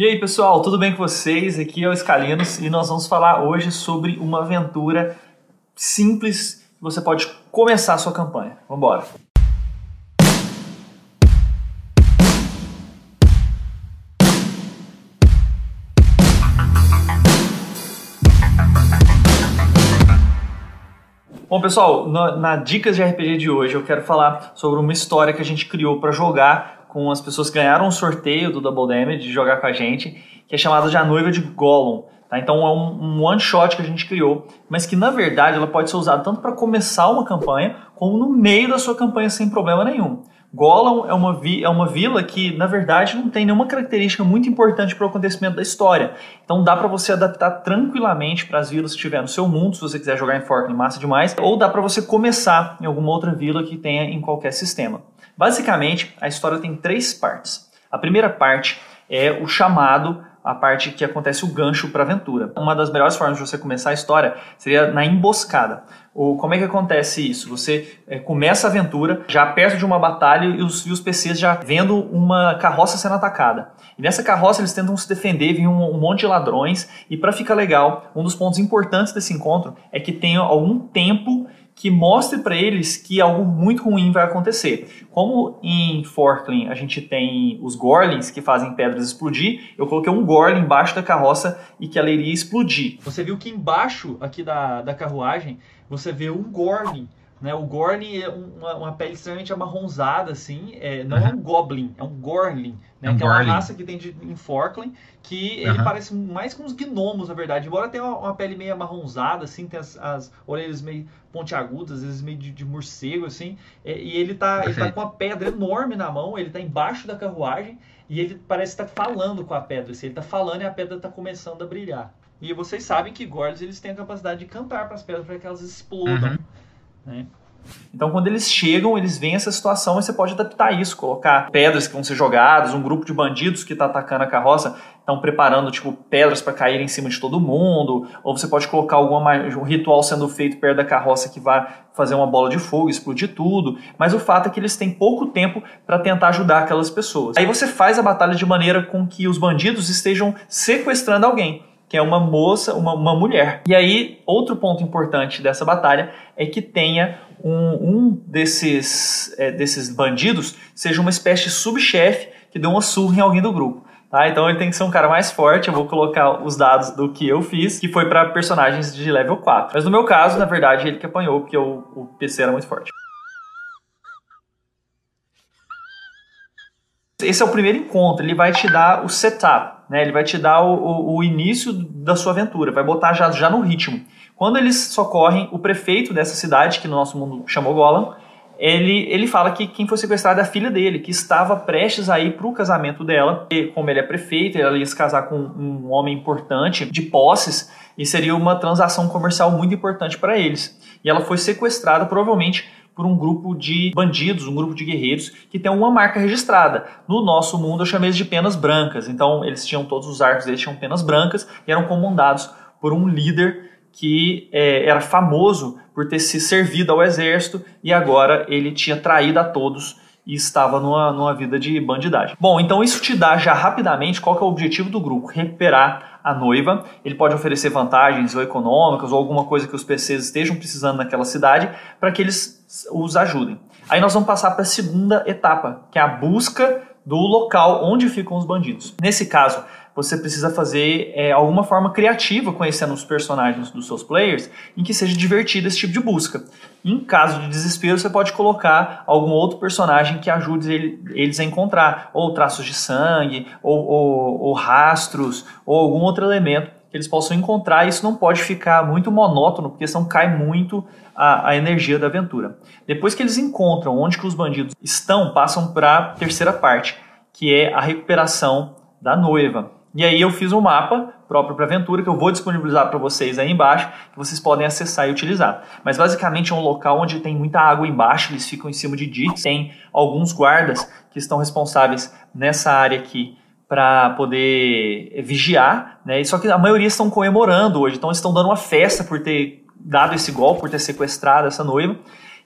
E aí, pessoal, tudo bem com vocês? Aqui é o Scalinos e nós vamos falar hoje sobre uma aventura simples que você pode começar a sua campanha. Vamos embora! Bom, pessoal, na, na, Dicas de RPG de hoje eu quero falar sobre uma história que a gente criou para jogar com as pessoas que ganharam um sorteio do Double Damage de jogar com a gente, que é chamada de A Noiva de Gollum. Tá? Então é um, um one shot que a gente criou, mas que na verdade ela pode ser usada tanto para começar uma campanha, como no meio da sua campanha sem problema nenhum. Gollum é uma, vi é uma vila que, na verdade, não tem nenhuma característica muito importante para o acontecimento da história. Então dá para você adaptar tranquilamente para as vilas que tiver no seu mundo, se você quiser jogar em Forkland, massa demais. Ou dá para você começar em alguma outra vila que tenha em qualquer sistema. Basicamente, a história tem três partes. A primeira parte é o chamado a parte que acontece o gancho para a aventura. Uma das melhores formas de você começar a história seria na emboscada. Ou como é que acontece isso? Você é, começa a aventura já perto de uma batalha e os, e os PCs já vendo uma carroça sendo atacada. E nessa carroça eles tentam se defender, vem um, um monte de ladrões. E para ficar legal, um dos pontos importantes desse encontro é que tenha algum tempo que mostre para eles que algo muito ruim vai acontecer. Como em Forkling a gente tem os Gorlins que fazem pedras explodir, eu coloquei um Gorlin embaixo da carroça e que ela iria explodir. Você viu que embaixo aqui da, da carruagem você vê um Gorlin né? O Gorlin é uma, uma, pele extremamente amarronzada, assim. É, não uhum. é um Goblin, é um Gorlin. Né? É um que é uma raça que tem de, em Forkland, que ele uhum. parece mais com os gnomos, na verdade. Embora tenha uma, uma pele meio amarronzada, assim, tem as, as orelhas meio pontiagudas, às vezes meio de, de morcego, assim. É, e ele tá, ele tá com uma pedra enorme na mão, ele tá embaixo da carruagem, e ele parece estar tá falando com a pedra. Assim, ele tá falando e a pedra tá começando a brilhar. E vocês sabem que Gorls eles têm a capacidade de cantar para as pedras para que elas explodam. Uhum. Né? Então, quando eles chegam, eles veem essa situação e você pode adaptar isso, colocar pedras que vão ser jogadas, um grupo de bandidos que está atacando a carroça estão preparando tipo pedras para cair em cima de todo mundo, ou você pode colocar alguma um ritual sendo feito perto da carroça que vai fazer uma bola de fogo, explodir tudo. Mas o fato é que eles têm pouco tempo para tentar ajudar aquelas pessoas. Aí você faz a batalha de maneira com que os bandidos estejam sequestrando alguém que é uma moça, uma, uma mulher. E aí, outro ponto importante dessa batalha é que tenha um, um desses, é, desses bandidos seja uma espécie de subchefe que dê uma surra em alguém do grupo. Tá? Então ele tem que ser um cara mais forte. Eu vou colocar os dados do que eu fiz, que foi para personagens de level 4. Mas no meu caso, na verdade, ele que apanhou, porque o, o PC era muito forte. Esse é o primeiro encontro, ele vai te dar o setup, né? ele vai te dar o, o, o início da sua aventura, vai botar já, já no ritmo. Quando eles socorrem, o prefeito dessa cidade, que no nosso mundo chamou Golan, ele, ele fala que quem foi sequestrado é a filha dele, que estava prestes a ir para o casamento dela. E como ele é prefeito, ela ia se casar com um homem importante de posses e seria uma transação comercial muito importante para eles. E ela foi sequestrada, provavelmente por um grupo de bandidos, um grupo de guerreiros que tem uma marca registrada. No nosso mundo eu chamei de penas brancas. Então eles tinham todos os arcos, eles tinham penas brancas e eram comandados por um líder que é, era famoso por ter se servido ao exército e agora ele tinha traído a todos e estava numa, numa vida de bandidagem. Bom, então isso te dá já rapidamente qual é o objetivo do grupo: recuperar a noiva, ele pode oferecer vantagens ou econômicas ou alguma coisa que os PCs estejam precisando naquela cidade para que eles os ajudem. Aí nós vamos passar para a segunda etapa, que é a busca do local onde ficam os bandidos. Nesse caso, você precisa fazer é, alguma forma criativa conhecendo os personagens dos seus players em que seja divertido esse tipo de busca. Em caso de desespero, você pode colocar algum outro personagem que ajude ele, eles a encontrar, ou traços de sangue, ou, ou, ou rastros, ou algum outro elemento que eles possam encontrar. Isso não pode ficar muito monótono, porque senão cai muito a, a, energia da aventura. Depois que eles encontram onde que os bandidos estão, passam para a terceira parte, que é a recuperação da noiva. E aí eu fiz um mapa próprio para aventura que eu vou disponibilizar para vocês aí embaixo, que vocês podem acessar e utilizar. Mas basicamente é um local onde tem muita água embaixo, eles ficam em cima de diques, tem alguns guardas que estão responsáveis nessa área aqui para poder vigiar, né? Só que a maioria estão comemorando hoje, então estão dando uma festa por ter dado esse golpe, por ter sequestrado essa noiva.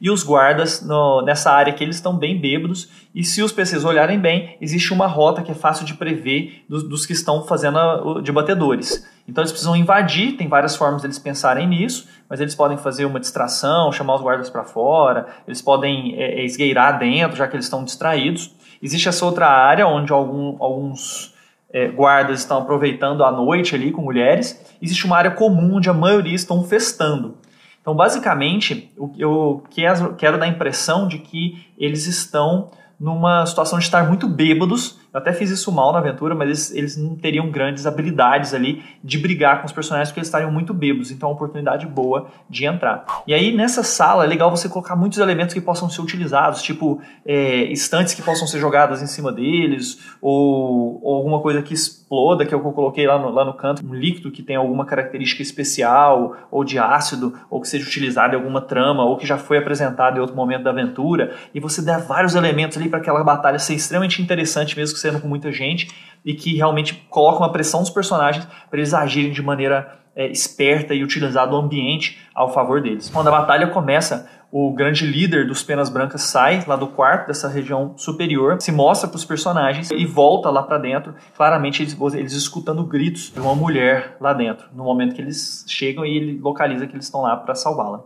E os guardas no, nessa área que eles estão bem bêbados. E se os PCs olharem bem, existe uma rota que é fácil de prever dos, dos que estão fazendo a, de batedores. Então eles precisam invadir, tem várias formas deles pensarem nisso, mas eles podem fazer uma distração, chamar os guardas para fora, eles podem é, é, esgueirar dentro, já que eles estão distraídos. Existe essa outra área onde algum, alguns é, guardas estão aproveitando a noite ali com mulheres. Existe uma área comum onde a maioria estão festando. Então, basicamente, eu quero, dar a impressão de que eles estão numa situação de estar muito bêbados. Eu até fiz isso mal na aventura, mas eles, eles não teriam grandes habilidades ali de brigar com os personagens porque eles estariam muito bêbados. Então é uma oportunidade boa de entrar. E aí nessa sala é legal você colocar muitos elementos que possam ser utilizados, tipo é, estantes que possam ser jogadas em cima deles, ou, ou alguma coisa que exploda, que é o que eu coloquei lá no, lá no canto, um líquido que tem alguma característica especial, ou de ácido, ou que seja utilizado em alguma trama, ou que já foi apresentado em outro momento da aventura, e você der vários elementos ali para aquela batalha ser extremamente interessante, mesmo que sendo com muita gente, e que realmente coloca uma pressão nos personagens para eles agirem de maneira é, esperta e utilizar o ambiente ao favor deles. Quando a batalha começa, o grande líder dos Penas Brancas sai lá do quarto dessa região superior, se mostra para os personagens e volta lá para dentro. Claramente eles, eles escutando gritos de uma mulher lá dentro, no momento que eles chegam e ele localiza que eles estão lá para salvá-la.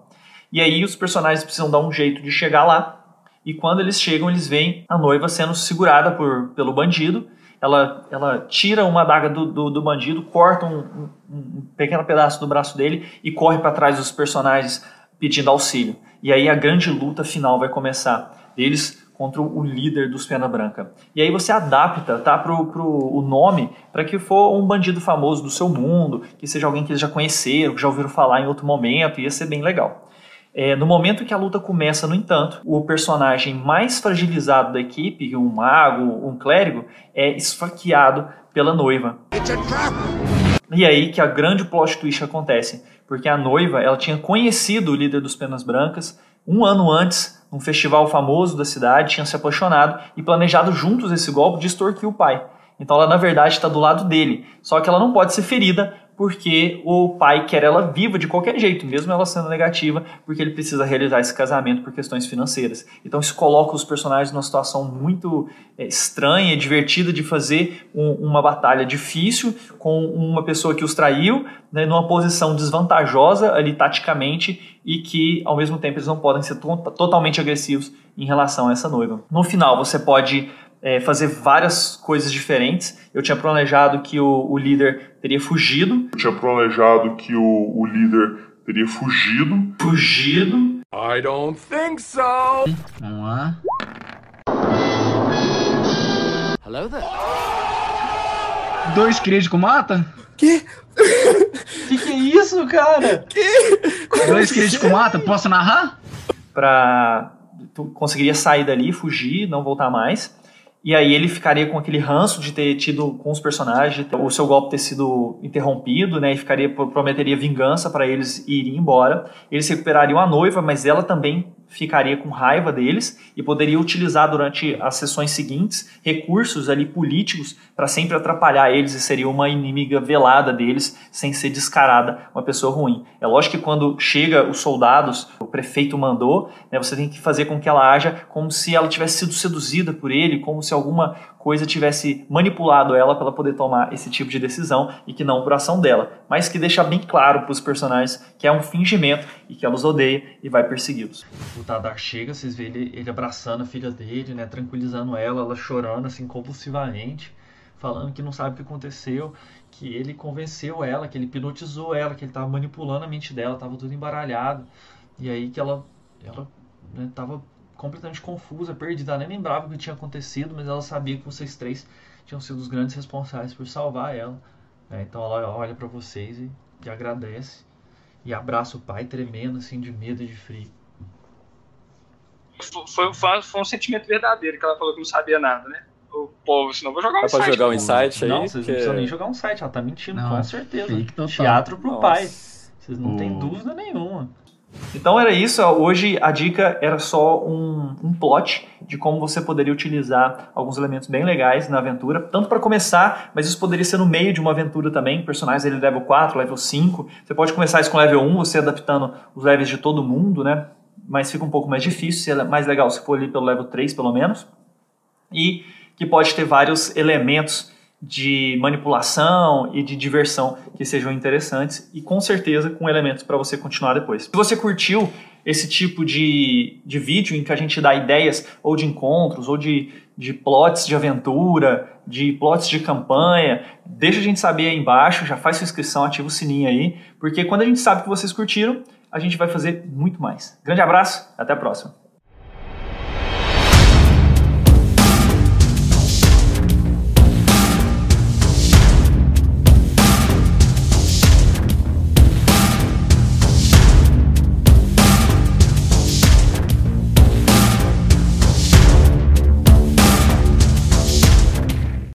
E aí os personagens precisam dar um jeito de chegar lá e quando eles chegam, eles veem a noiva sendo segurada por, pelo bandido. Ela, ela tira uma adaga do, do, do bandido, corta um, um, um, pequeno pedaço do braço dele e corre para trás dos personagens pedindo auxílio. E aí a grande luta final vai começar. Eles contra o líder dos Pena Branca. E aí você adapta tá, pro, pro, o nome para que for um bandido famoso do seu mundo, que seja alguém que eles já conheceram, que já ouviram falar em outro momento, ia ser bem legal. É, no momento que a luta começa, no entanto, o personagem mais fragilizado da equipe, um mago, um clérigo, é esfaqueado pela noiva. E aí que a grande plot twist acontece, porque a noiva ela tinha conhecido o líder dos Penas Brancas um ano antes, num festival famoso da cidade, tinha se apaixonado e planejado juntos esse golpe de extorquir o pai. Então ela na verdade está do lado dele, só que ela não pode ser ferida porque o pai quer ela viva de qualquer jeito, mesmo ela sendo negativa, porque ele precisa realizar esse casamento por questões financeiras. Então isso coloca os personagens numa situação muito é, estranha, divertida de fazer um, uma batalha difícil com uma pessoa que os traiu, né, numa posição desvantajosa ali taticamente e que ao mesmo tempo eles não podem ser to totalmente agressivos em relação a essa noiva. No final você pode é, fazer várias coisas diferentes. Eu tinha planejado que o, o líder teria fugido. Eu tinha planejado que o, o líder teria fugido. Fugido. I don't think so. Vamos lá. Hello there. Dois críticos mata? Que? que que é isso, cara? Que? Dois críticos mata? Posso narrar? Pra... Tu conseguiria sair dali, fugir, não voltar mais. E aí ele ficaria com aquele ranço de ter tido com os personagens, o seu golpe ter sido interrompido, né? E ficaria prometeria vingança para eles irem embora. Eles recuperariam a noiva, mas ela também ficaria com raiva deles e poderia utilizar durante as sessões seguintes recursos ali políticos para sempre atrapalhar eles e seria uma inimiga velada deles sem ser descarada, uma pessoa ruim. É lógico que quando chega os soldados, o prefeito mandou, né, você tem que fazer com que ela haja como se ela tivesse sido seduzida por ele, como se alguma coisa tivesse manipulado ela para ela poder tomar esse tipo de decisão e que não por ação dela, mas que deixa bem claro para os personagens que é um fingimento e que ela os odeia e vai persegui-los. O Tadar chega, vocês veem ele, ele abraçando a filha dele, né, tranquilizando ela, ela chorando assim compulsivamente, falando que não sabe o que aconteceu, que ele convenceu ela, que ele hipnotizou ela, que ele estava manipulando a mente dela, estava tudo embaralhado, e aí que ela ela né, completamente confusa, perdida. Ela nem lembrava o que tinha acontecido, mas ela sabia que vocês três tinham sido os grandes responsáveis por salvar ela. É, então ela olha para vocês e, e, agradece e abraça o pai, tremendo assim de medo e de frio. Foi, foi, foi um sentimento verdadeiro que ela falou que não sabia nada, né? O povo, senão vou jogar um insight. jogar um insight aí? Não, vocês que- não precisam nem jogar um site, ela tá mentindo, Não, com certeza. Teatro pro Nossa. pai. Vocês não têm O- dúvida nenhuma. Então era isso. Hoje a dica era só um, um plot de como você poderia utilizar alguns elementos bem legais na aventura, tanto para começar, mas isso poderia ser no meio de uma aventura também. Personagens ele level 4, level 5. Você pode começar isso com level 1, você adaptando os levels de todo mundo, né? mas fica um pouco mais difícil, seria mais legal se for ali pelo level 3 pelo menos. E que pode ter vários elementos de manipulação e de diversão que sejam interessantes e com certeza com elementos para você continuar depois. Se você curtiu esse tipo de, de vídeo em que a gente dá ideias ou de encontros ou de, de plots de aventura, de plots de campanha, deixa a gente saber aí embaixo, já faz sua inscrição, ativa o sininho aí, porque quando a gente sabe que vocês curtiram, a gente vai fazer muito mais. Grande abraço, até a próxima.